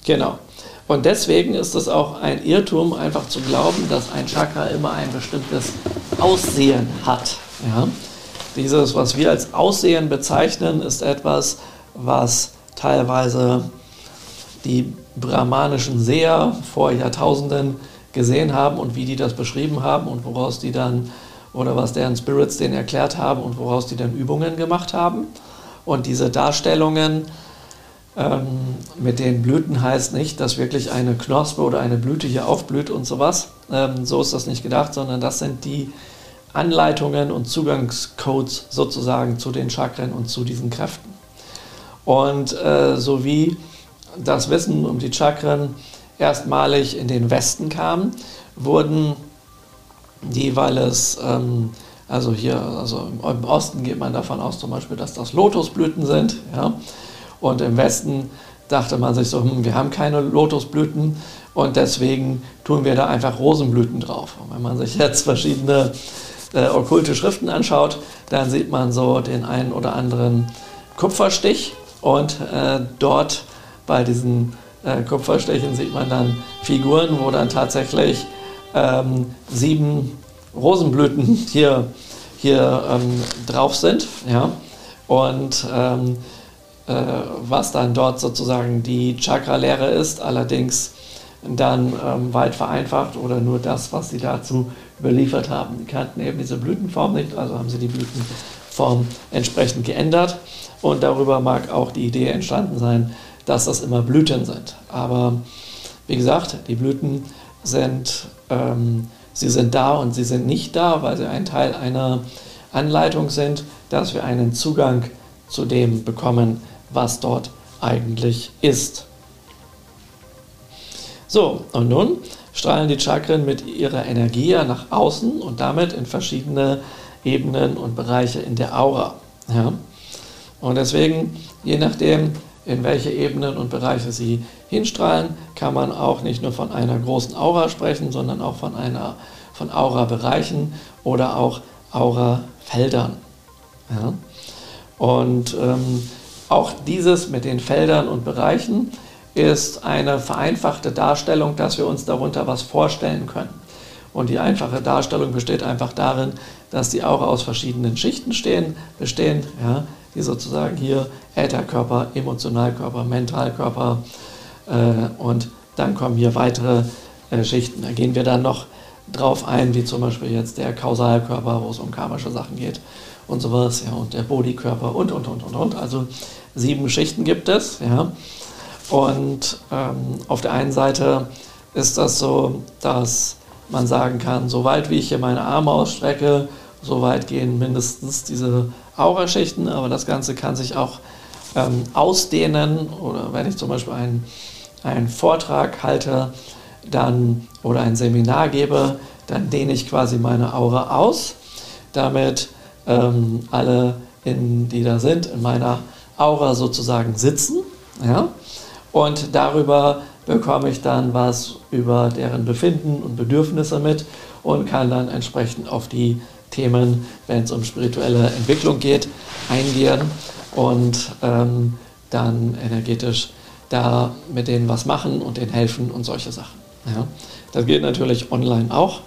Speaker 1: genau. Und deswegen ist es auch ein Irrtum, einfach zu glauben, dass ein Chakra immer ein bestimmtes Aussehen hat. Ja? dieses, was wir als Aussehen bezeichnen, ist etwas, was teilweise die brahmanischen Seher vor Jahrtausenden gesehen haben und wie die das beschrieben haben und woraus die dann, oder was deren Spirits denen erklärt haben und woraus die dann Übungen gemacht haben. Und diese Darstellungen ähm, mit den Blüten heißt nicht, dass wirklich eine Knospe oder eine Blüte hier aufblüht und sowas. Ähm, so ist das nicht gedacht, sondern das sind die Anleitungen und Zugangscodes sozusagen zu den Chakren und zu diesen Kräften. Und äh, so wie das Wissen um die Chakren erstmalig in den Westen kam, wurden die, weil es, ähm, also hier, also im Osten geht man davon aus zum Beispiel, dass das Lotusblüten sind, ja, und im Westen dachte man sich so, hm, wir haben keine Lotusblüten und deswegen tun wir da einfach Rosenblüten drauf. Und wenn man sich jetzt verschiedene äh, okkulte Schriften anschaut, dann sieht man so den einen oder anderen Kupferstich und äh, dort bei diesen äh, Kupferstichen sieht man dann Figuren, wo dann tatsächlich ähm, sieben Rosenblüten hier, hier ähm, drauf sind. Ja? Und ähm, äh, was dann dort sozusagen die Chakra-Lehre ist, allerdings dann ähm, weit vereinfacht oder nur das, was sie dazu überliefert haben. Die kannten eben diese Blütenform nicht, also haben sie die Blütenform entsprechend geändert und darüber mag auch die Idee entstanden sein, dass das immer Blüten sind. Aber wie gesagt, die Blüten sind, ähm, sie sind da und sie sind nicht da, weil sie ein Teil einer Anleitung sind, dass wir einen Zugang zu dem bekommen, was dort eigentlich ist. So, und nun strahlen die Chakren mit ihrer Energie nach außen und damit in verschiedene Ebenen und Bereiche in der Aura. Ja? Und deswegen, je nachdem, in welche Ebenen und Bereiche sie hinstrahlen, kann man auch nicht nur von einer großen Aura sprechen, sondern auch von, einer, von Aura-Bereichen oder auch Aura-Feldern. Ja? Und ähm, auch dieses mit den Feldern und Bereichen ist eine vereinfachte Darstellung, dass wir uns darunter was vorstellen können. Und die einfache Darstellung besteht einfach darin, dass die Aura aus verschiedenen Schichten stehen, bestehen, ja, die sozusagen hier Ätherkörper, Emotionalkörper, Mentalkörper äh, und dann kommen hier weitere äh, Schichten. Da gehen wir dann noch drauf ein, wie zum Beispiel jetzt der Kausalkörper, wo es um karmische Sachen geht und sowas, ja, und der Bodykörper und, und, und, und, und. Also sieben Schichten gibt es, ja. Und ähm, auf der einen Seite ist das so, dass man sagen kann, so weit wie ich hier meine Arme ausstrecke, so weit gehen mindestens diese Auraschichten, aber das Ganze kann sich auch ähm, ausdehnen oder wenn ich zum Beispiel einen, einen Vortrag halte dann, oder ein Seminar gebe, dann dehne ich quasi meine Aura aus, damit ähm, alle, in, die da sind, in meiner Aura sozusagen sitzen. Ja? Und darüber bekomme ich dann was über deren Befinden und Bedürfnisse mit und kann dann entsprechend auf die Themen, wenn es um spirituelle Entwicklung geht, eingehen und ähm, dann energetisch da mit denen was machen und denen helfen und solche Sachen. Ja. Das geht natürlich online auch.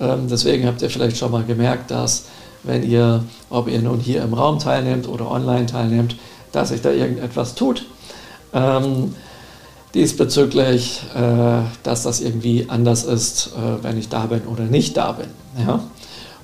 Speaker 1: Ähm, deswegen habt ihr vielleicht schon mal gemerkt, dass wenn ihr, ob ihr nun hier im Raum teilnehmt oder online teilnehmt, dass sich da irgendetwas tut. Ähm, diesbezüglich, äh, dass das irgendwie anders ist, äh, wenn ich da bin oder nicht da bin. Ja?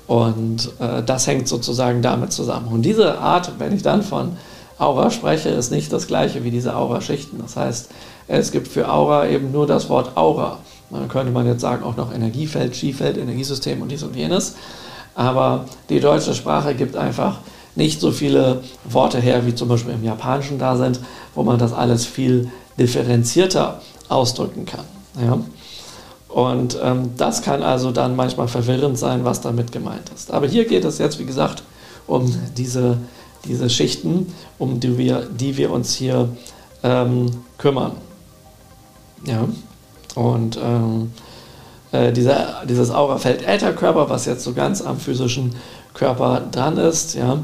Speaker 1: Und äh, das hängt sozusagen damit zusammen. Und diese Art, wenn ich dann von Aura spreche, ist nicht das gleiche wie diese Aura-Schichten. Das heißt, es gibt für Aura eben nur das Wort Aura. Dann könnte man jetzt sagen, auch noch Energiefeld, Skifeld, Energiesystem und dies und jenes. Aber die deutsche Sprache gibt einfach nicht so viele Worte her, wie zum Beispiel im Japanischen da sind, wo man das alles viel differenzierter ausdrücken kann. Ja? Und ähm, das kann also dann manchmal verwirrend sein, was damit gemeint ist. Aber hier geht es jetzt, wie gesagt, um diese, diese Schichten, um die wir, die wir uns hier ähm, kümmern. Ja. Und ähm, äh, dieser, dieses Aurafeld Ätherkörper, was jetzt so ganz am physischen Körper dran ist, ja,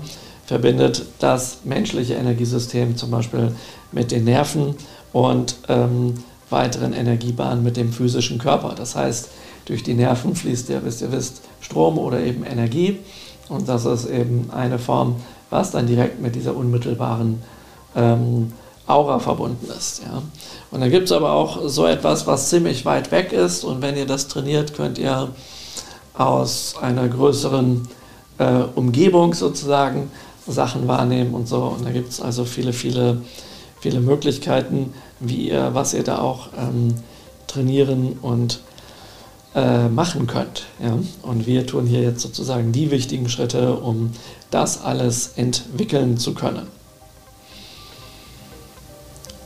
Speaker 1: verbindet das menschliche Energiesystem zum Beispiel mit den Nerven und ähm, weiteren Energiebahnen mit dem physischen Körper. Das heißt, durch die Nerven fließt ja, wisst ihr wisst, Strom oder eben Energie Und das ist eben eine Form, was dann direkt mit dieser unmittelbaren ähm, Aura verbunden ist. Ja. Und dann gibt es aber auch so etwas, was ziemlich weit weg ist. Und wenn ihr das trainiert, könnt ihr aus einer größeren äh, Umgebung sozusagen Sachen wahrnehmen und so. Und da gibt es also viele, viele, viele Möglichkeiten, wie ihr, was ihr da auch ähm, trainieren und äh, machen könnt. Ja? Und wir tun hier jetzt sozusagen die wichtigen Schritte, um das alles entwickeln zu können.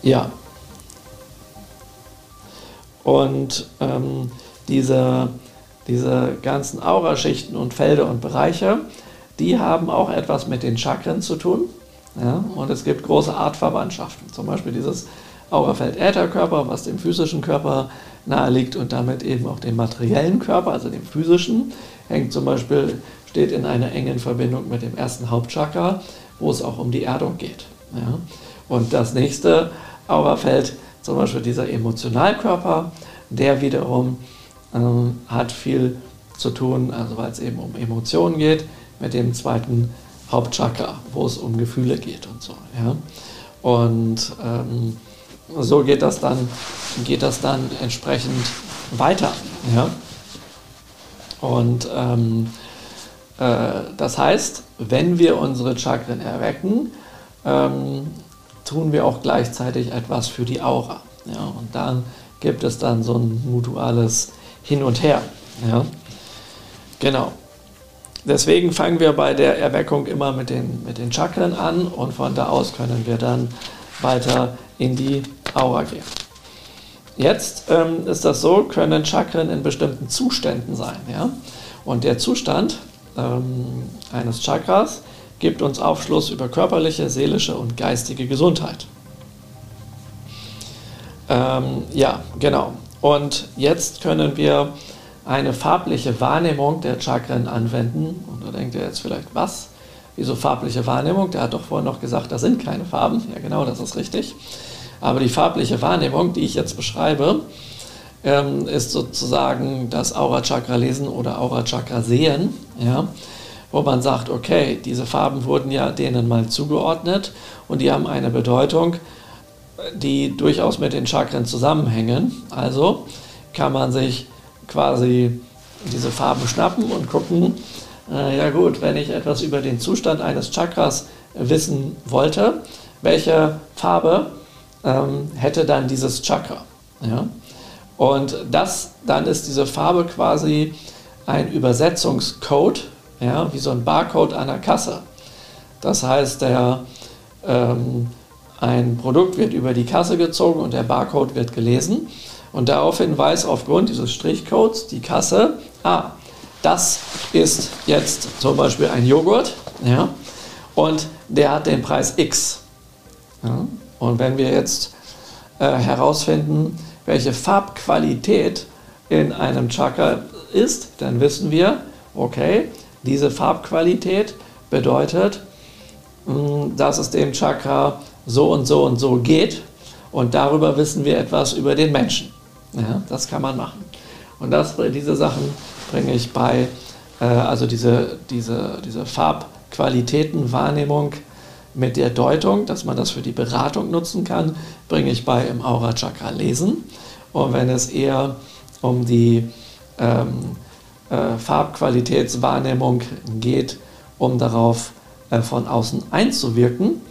Speaker 1: Ja. Und ähm, diese, diese ganzen Auraschichten und Felder und Bereiche, die haben auch etwas mit den Chakren zu tun. Ja? Und es gibt große Artverwandtschaften. Zum Beispiel dieses Aurafeld Ätherkörper, was dem physischen Körper nahe liegt und damit eben auch dem materiellen Körper, also dem physischen, hängt zum Beispiel, steht in einer engen Verbindung mit dem ersten Hauptchakra, wo es auch um die Erdung geht. Ja? Und das nächste Aurafeld, zum Beispiel dieser Emotionalkörper, der wiederum äh, hat viel zu tun, also weil es eben um Emotionen geht, mit dem zweiten Hauptchakra, wo es um Gefühle geht und so. Ja? Und ähm, so geht das dann, geht das dann entsprechend weiter. Ja? Und ähm, äh, das heißt, wenn wir unsere Chakren erwecken, ähm, tun wir auch gleichzeitig etwas für die Aura. Ja? Und dann gibt es dann so ein mutuales Hin und Her. Ja? Genau. Deswegen fangen wir bei der Erweckung immer mit den, mit den Chakren an und von da aus können wir dann weiter in die Aura gehen. Jetzt ähm, ist das so, können Chakren in bestimmten Zuständen sein. Ja? Und der Zustand ähm, eines Chakras gibt uns Aufschluss über körperliche, seelische und geistige Gesundheit. Ähm, ja, genau. Und jetzt können wir eine farbliche Wahrnehmung der Chakren anwenden. Und da denkt ihr jetzt vielleicht, was? Wieso farbliche Wahrnehmung? Der hat doch vorhin noch gesagt, da sind keine Farben. Ja, genau, das ist richtig. Aber die farbliche Wahrnehmung, die ich jetzt beschreibe, ähm, ist sozusagen das Aura-Chakra lesen oder Aura-Chakra sehen, ja, wo man sagt, okay, diese Farben wurden ja denen mal zugeordnet und die haben eine Bedeutung, die durchaus mit den Chakren zusammenhängen. Also kann man sich quasi diese Farben schnappen und gucken, äh, ja gut, wenn ich etwas über den Zustand eines Chakras wissen wollte, welche Farbe ähm, hätte dann dieses Chakra. Ja? Und das, dann ist diese Farbe quasi ein Übersetzungscode, ja, wie so ein Barcode der Kasse. Das heißt, der, ähm, ein Produkt wird über die Kasse gezogen und der Barcode wird gelesen. Und daraufhin weiß aufgrund dieses Strichcodes die Kasse, ah, das ist jetzt zum Beispiel ein Joghurt, ja, und der hat den Preis X. Ja. Und wenn wir jetzt äh, herausfinden, welche Farbqualität in einem Chakra ist, dann wissen wir, okay, diese Farbqualität bedeutet, mh, hm, dass es dem Chakra so und so und so geht. Und darüber wissen wir etwas über den Menschen. Ja, das kann man machen. Und das, diese Sachen bringe ich bei, äh, also diese, diese, diese Farbqualitätenwahrnehmung mit der Deutung, dass man das für die Beratung nutzen kann, bringe ich bei im Aura Chakra Lesen. Und wenn es eher um die ähm, äh, Farbqualitätswahrnehmung geht, um darauf äh, von außen einzuwirken,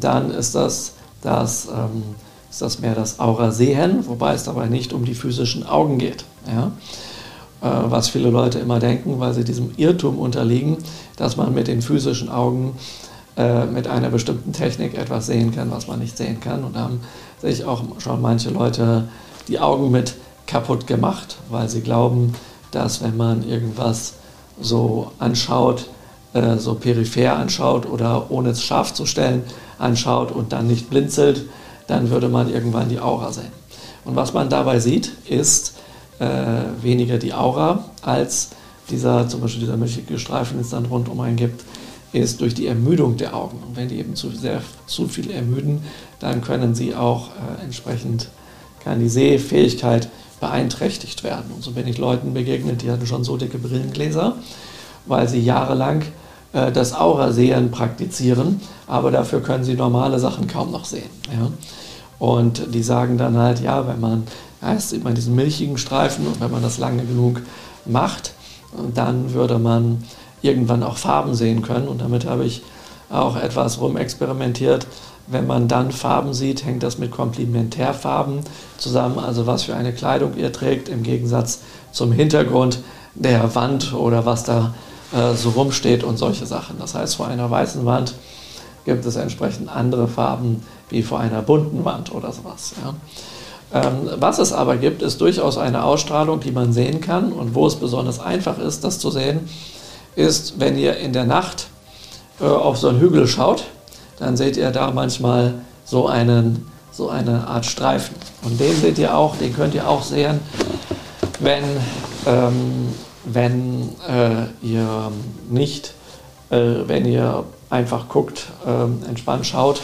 Speaker 1: dann ist das, das, ähm, ist das mehr das Aura Sehen, wobei es dabei nicht um die physischen Augen geht. Ja? Äh, was viele Leute immer denken, weil sie diesem Irrtum unterliegen, dass man mit den physischen Augen äh, mit einer bestimmten Technik etwas sehen kann, was man nicht sehen kann. Und da haben sich auch schon manche Leute die Augen mit kaputt gemacht, weil sie glauben, dass wenn man irgendwas so anschaut, äh, so peripher anschaut oder ohne es scharf zu stellen anschaut und dann nicht blinzelt, dann würde man irgendwann die Aura sehen. Und was man dabei sieht, ist äh, weniger die Aura als dieser, zum Beispiel dieser milchige Streifen, den es dann rundum einen gibt, ist durch die Ermüdung der Augen. Und wenn die eben zu, sehr, zu viel ermüden, dann können sie auch äh, entsprechend, kann die Sehfähigkeit beeinträchtigt werden. Und so bin ich Leuten begegnet, die hatten schon so dicke Brillengläser, weil sie jahrelang äh, das Aura-Sehen praktizieren, aber dafür können sie normale Sachen kaum noch sehen. Ja? Und die sagen dann halt, ja, wenn man, erst sieht man diesen milchigen Streifen und wenn man das lange genug macht, dann würde man irgendwann auch Farben sehen können. Und damit habe ich auch etwas rumexperimentiert. Wenn man dann Farben sieht, hängt das mit Komplementärfarben zusammen, also was für eine Kleidung ihr trägt, im Gegensatz zum Hintergrund der Wand oder was da äh, so rumsteht und solche Sachen. Das heißt, vor einer weißen Wand gibt es entsprechend andere Farben wie vor einer bunten Wand oder sowas. Ja. Ähm, was es aber gibt, ist durchaus eine Ausstrahlung, die man sehen kann und wo es besonders einfach ist, das zu sehen, ist, wenn ihr in der Nacht äh, auf so einen Hügel schaut, dann seht ihr da manchmal so, einen, so eine Art Streifen. Und den seht ihr auch, den könnt ihr auch sehen, wenn, ähm, wenn äh, ihr nicht, äh, wenn ihr einfach guckt, äh, entspannt schaut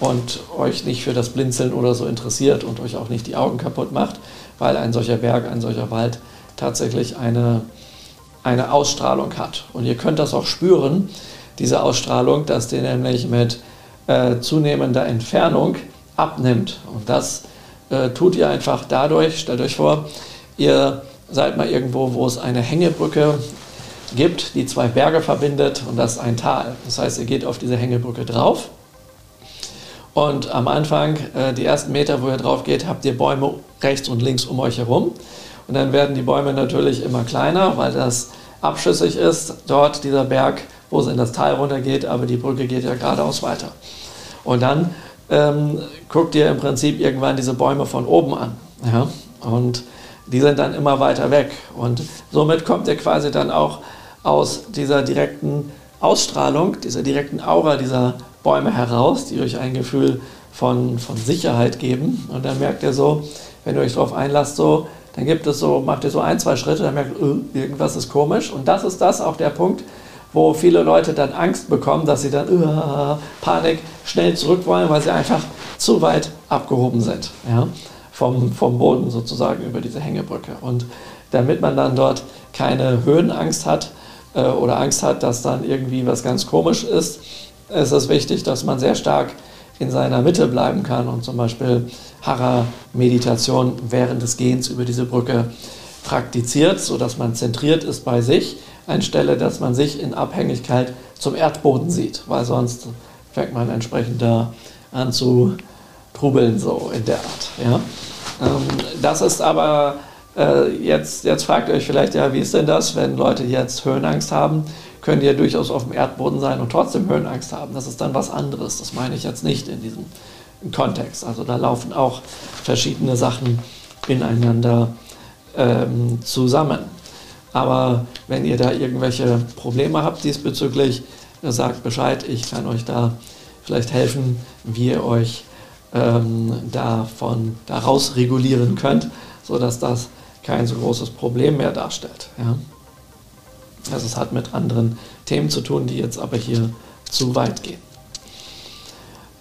Speaker 1: und euch nicht für das Blinzeln oder so interessiert und euch auch nicht die Augen kaputt macht, weil ein solcher Berg, ein solcher Wald tatsächlich eine, eine Ausstrahlung hat. Und ihr könnt das auch spüren, diese Ausstrahlung, dass die nämlich mit äh, zunehmender Entfernung abnimmt. Und das äh, tut ihr einfach dadurch, stellt euch vor, ihr seid mal irgendwo, wo es eine Hängebrücke gibt, die zwei Berge verbindet und das ist ein Tal. Das heißt, ihr geht auf diese Hängebrücke drauf und am Anfang, äh, die ersten Meter, wo ihr drauf geht, habt ihr Bäume rechts und links um euch herum. Und dann werden die Bäume natürlich immer kleiner, weil das abschüssig ist, dort dieser Berg wo es in das Tal runtergeht, aber die Brücke geht ja geradeaus weiter. Und dann ähm, guckt ihr im Prinzip irgendwann diese Bäume von oben an. Ja? Und die sind dann immer weiter weg. Und somit kommt ihr quasi dann auch aus dieser direkten Ausstrahlung, dieser direkten Aura dieser Bäume heraus, die euch ein Gefühl von, von Sicherheit geben. Und dann merkt ihr so, wenn ihr euch darauf einlasst, so, dann gibt es so, macht ihr so ein, zwei Schritte, dann merkt ihr, äh, irgendwas ist komisch. Und das ist das auch der Punkt, wo viele Leute dann Angst bekommen, dass sie dann uh, Panik schnell zurück wollen, weil sie einfach zu weit abgehoben sind. Ja? Vom, vom Boden sozusagen über diese Hängebrücke. Und damit man dann dort keine Höhenangst hat äh, oder Angst hat, dass dann irgendwie was ganz komisch ist, ist es wichtig, dass man sehr stark in seiner Mitte bleiben kann und zum Beispiel Hara-Meditation während des Gehens über diese Brücke praktiziert, sodass man zentriert ist bei sich anstelle dass man sich in Abhängigkeit zum Erdboden sieht, weil sonst fängt man entsprechend da an zu trubeln, so in der Art. Ja? Ähm, das ist aber, äh, jetzt, jetzt fragt ihr euch vielleicht, ja, wie ist denn das, wenn Leute jetzt Höhenangst haben? Können die ja durchaus auf dem Erdboden sein und trotzdem Höhenangst haben. Das ist dann was anderes. Das meine ich jetzt nicht in diesem Kontext. Also da laufen auch verschiedene Sachen ineinander ähm, zusammen. Aber wenn ihr da irgendwelche Probleme habt diesbezüglich, sagt Bescheid. Ich kann euch da vielleicht helfen, wie ihr euch ähm, davon daraus regulieren könnt, sodass das kein so großes Problem mehr darstellt. Ja? Also es hat mit anderen Themen zu tun, die jetzt aber hier zu weit gehen.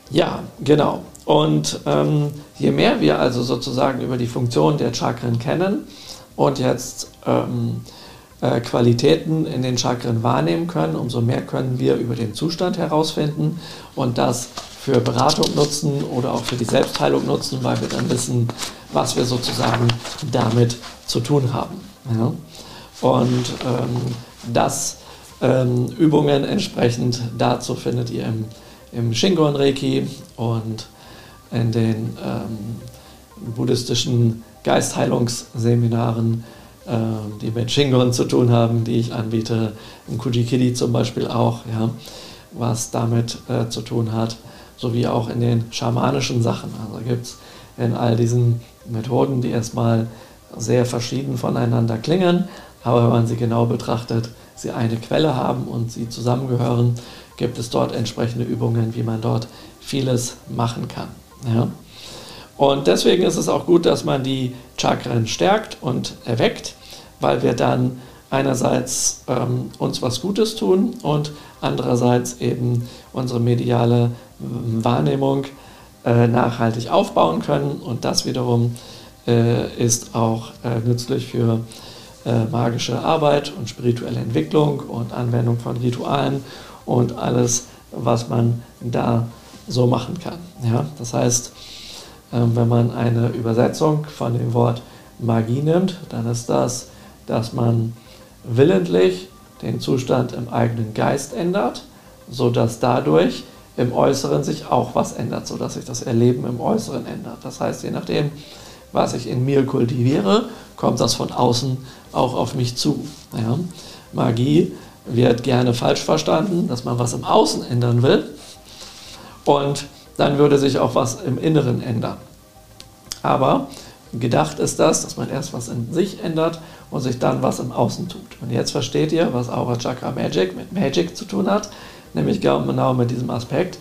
Speaker 1: Ja, genau. Und ähm, je mehr wir also sozusagen über die Funktion der Chakren kennen und jetzt ähm, äh, Qualitäten in den Chakren wahrnehmen können, umso mehr können wir über den Zustand herausfinden und das für Beratung nutzen oder auch für die Selbstheilung nutzen, weil wir dann wissen, was wir sozusagen damit zu tun haben. Ja? Und ähm, das ähm, Übungen entsprechend dazu findet ihr im, im Shingon Reiki und in den ähm, buddhistischen Geistheilungsseminaren ähm, die mit Shingon zu tun haben, die ich anbiete, im Kujikidi zum Beispiel auch, ja, was damit äh, zu tun hat, sowie auch in den schamanischen Sachen. Also gibt es in all diesen Methoden, die erstmal sehr verschieden voneinander klingen, aber wenn man sie genau betrachtet, sie eine Quelle haben und sie zusammengehören, gibt es dort entsprechende Übungen, wie man dort vieles machen kann. Ja. Und deswegen ist es auch gut, dass man die Chakren stärkt und erweckt, weil wir dann einerseits ähm, uns was Gutes tun und andererseits eben unsere mediale Wahrnehmung äh, nachhaltig aufbauen können. Und das wiederum äh, ist auch äh, nützlich für äh, magische Arbeit und spirituelle Entwicklung und Anwendung von Ritualen und alles, was man da so machen kann. Ja? Das heißt, äh, wenn man eine Übersetzung von dem Wort Magie nimmt, dann ist das, dass man willentlich den Zustand im eigenen Geist ändert, sodass dadurch im Äußeren sich auch was ändert, sodass sich das Erleben im Äußeren ändert. Das heißt, je nachdem, was ich in mir kultiviere, kommt das von außen auch auf mich zu. Ja? Magie wird gerne falsch verstanden, dass man was im Außen ändern will und dann würde sich auch was im Inneren ändern. Aber gedacht ist das, dass man erst was in sich ändert und sich dann was im Außen tut. Und jetzt versteht ihr, was Aura Chakra Magic mit Magic zu tun hat, nämlich genau mit diesem Aspekt.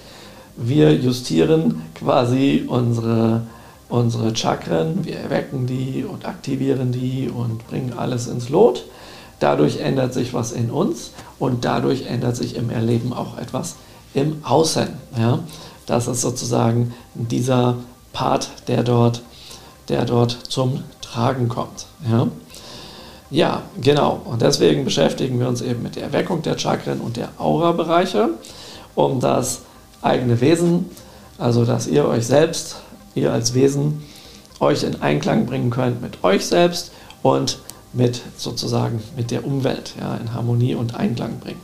Speaker 1: Wir justieren quasi unsere unsere Chakren, wir erwecken die und aktivieren die und bringen alles ins Lot. Dadurch ändert sich was in uns und dadurch ändert sich im Erleben auch etwas im Außen. Ja? Das ist sozusagen dieser Part, der dort, der dort zum Tragen kommt. Ja? ja, genau. Und deswegen beschäftigen wir uns eben mit der Erweckung der Chakren und der Aura-Bereiche, um das eigene Wesen, also dass ihr euch selbst ihr als Wesen euch in Einklang bringen könnt mit euch selbst und mit sozusagen mit der Umwelt, ja, in Harmonie und Einklang bringen.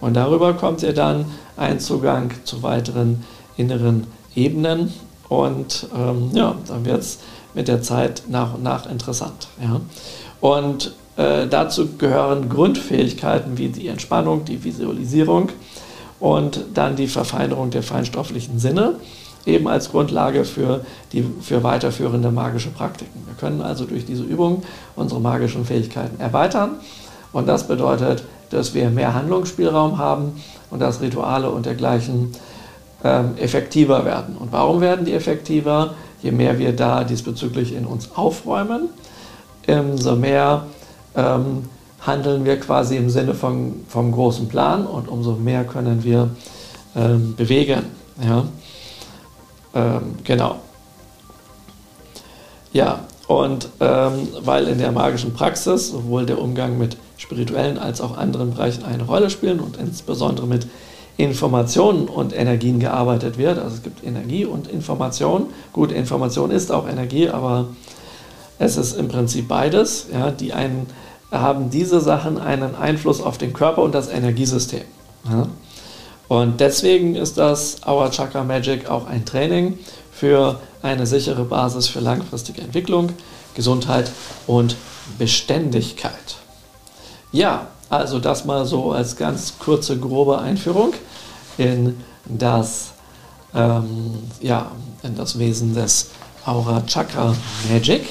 Speaker 1: Und darüber kommt ihr dann ein Zugang zu weiteren inneren Ebenen und ähm, ja, dann wird es mit der Zeit nach und nach interessant. Ja. Und äh, dazu gehören Grundfähigkeiten wie die Entspannung, die Visualisierung und dann die Verfeinerung der feinstofflichen Sinne eben als Grundlage für, die, für weiterführende magische Praktiken. Wir können also durch diese Übung unsere magischen Fähigkeiten erweitern und das bedeutet, dass wir mehr Handlungsspielraum haben und dass Rituale und dergleichen ähm, effektiver werden. Und warum werden die effektiver? Je mehr wir da diesbezüglich in uns aufräumen, umso mehr ähm, handeln wir quasi im Sinne von, vom großen Plan und umso mehr können wir ähm, bewegen. Ja? Ähm, genau. Ja, und ähm, weil in der magischen Praxis sowohl der Umgang mit spirituellen als auch anderen Bereichen eine Rolle spielen und insbesondere mit Informationen und Energien gearbeitet wird. Also es gibt Energie und Information. Gut, Information ist auch Energie, aber es ist im Prinzip beides. Ja, die einen haben diese Sachen einen Einfluss auf den Körper und das Energiesystem. Ja. Und deswegen ist das Our Chakra Magic auch ein Training für eine sichere Basis für langfristige Entwicklung, Gesundheit und Beständigkeit. Ja, also das mal so als ganz kurze, grobe Einführung in das, ähm, ja, in das Wesen des Aura Chakra Magic.